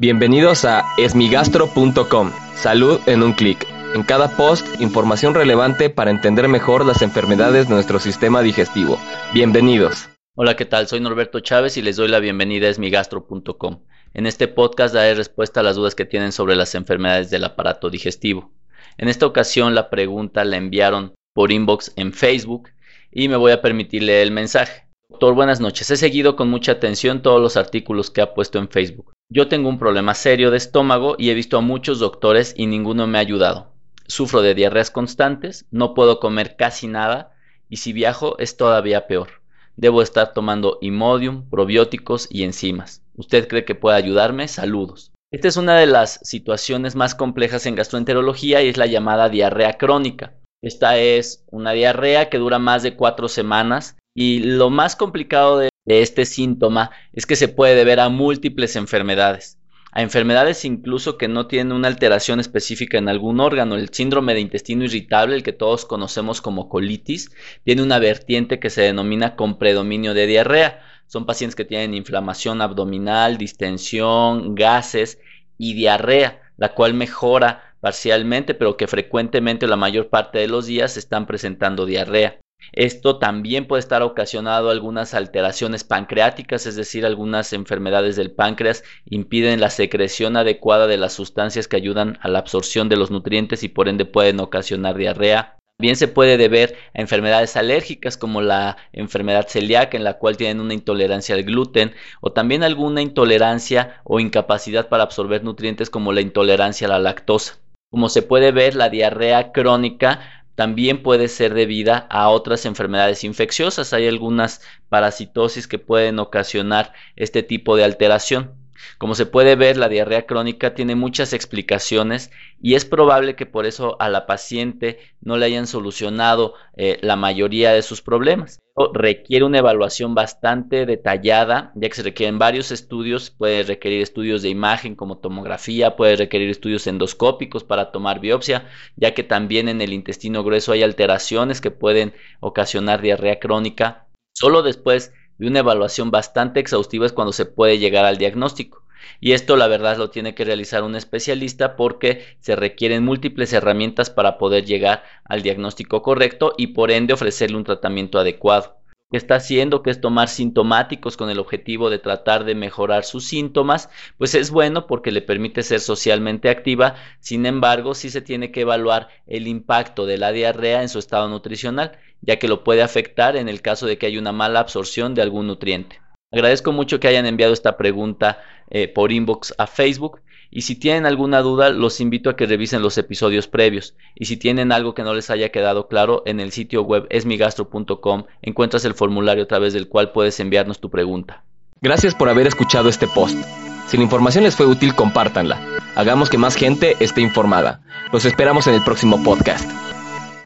Bienvenidos a esmigastro.com. Salud en un clic. En cada post, información relevante para entender mejor las enfermedades de nuestro sistema digestivo. Bienvenidos. Hola, ¿qué tal? Soy Norberto Chávez y les doy la bienvenida a esmigastro.com. En este podcast daré respuesta a las dudas que tienen sobre las enfermedades del aparato digestivo. En esta ocasión la pregunta la enviaron por inbox en Facebook y me voy a permitir leer el mensaje. Doctor, buenas noches. He seguido con mucha atención todos los artículos que ha puesto en Facebook. Yo tengo un problema serio de estómago y he visto a muchos doctores y ninguno me ha ayudado. Sufro de diarreas constantes, no puedo comer casi nada y si viajo es todavía peor. Debo estar tomando Imodium, probióticos y enzimas. ¿Usted cree que puede ayudarme? Saludos. Esta es una de las situaciones más complejas en gastroenterología y es la llamada diarrea crónica. Esta es una diarrea que dura más de cuatro semanas y lo más complicado de, este síntoma es que se puede deber a múltiples enfermedades a enfermedades incluso que no tienen una alteración específica en algún órgano. El síndrome de intestino irritable, el que todos conocemos como colitis, tiene una vertiente que se denomina con predominio de diarrea. Son pacientes que tienen inflamación abdominal, distensión, gases y diarrea, la cual mejora parcialmente, pero que frecuentemente la mayor parte de los días están presentando diarrea. Esto también puede estar ocasionado algunas alteraciones pancreáticas, es decir, algunas enfermedades del páncreas impiden la secreción adecuada de las sustancias que ayudan a la absorción de los nutrientes y por ende pueden ocasionar diarrea. También se puede deber a enfermedades alérgicas como la enfermedad celíaca en la cual tienen una intolerancia al gluten o también alguna intolerancia o incapacidad para absorber nutrientes como la intolerancia a la lactosa. Como se puede ver, la diarrea crónica también puede ser debida a otras enfermedades infecciosas. Hay algunas parasitosis que pueden ocasionar este tipo de alteración. Como se puede ver, la diarrea crónica tiene muchas explicaciones y es probable que por eso a la paciente no le hayan solucionado eh, la mayoría de sus problemas. Requiere una evaluación bastante detallada, ya que se requieren varios estudios, puede requerir estudios de imagen como tomografía, puede requerir estudios endoscópicos para tomar biopsia, ya que también en el intestino grueso hay alteraciones que pueden ocasionar diarrea crónica. Solo después de una evaluación bastante exhaustiva es cuando se puede llegar al diagnóstico. Y esto la verdad lo tiene que realizar un especialista porque se requieren múltiples herramientas para poder llegar al diagnóstico correcto y por ende ofrecerle un tratamiento adecuado que está haciendo, que es tomar sintomáticos con el objetivo de tratar de mejorar sus síntomas, pues es bueno porque le permite ser socialmente activa, sin embargo, sí se tiene que evaluar el impacto de la diarrea en su estado nutricional, ya que lo puede afectar en el caso de que haya una mala absorción de algún nutriente. Agradezco mucho que hayan enviado esta pregunta eh, por inbox a Facebook y si tienen alguna duda, los invito a que revisen los episodios previos. Y si tienen algo que no les haya quedado claro, en el sitio web esmigastro.com encuentras el formulario a través del cual puedes enviarnos tu pregunta. Gracias por haber escuchado este post. Si la información les fue útil, compártanla. Hagamos que más gente esté informada. Los esperamos en el próximo podcast.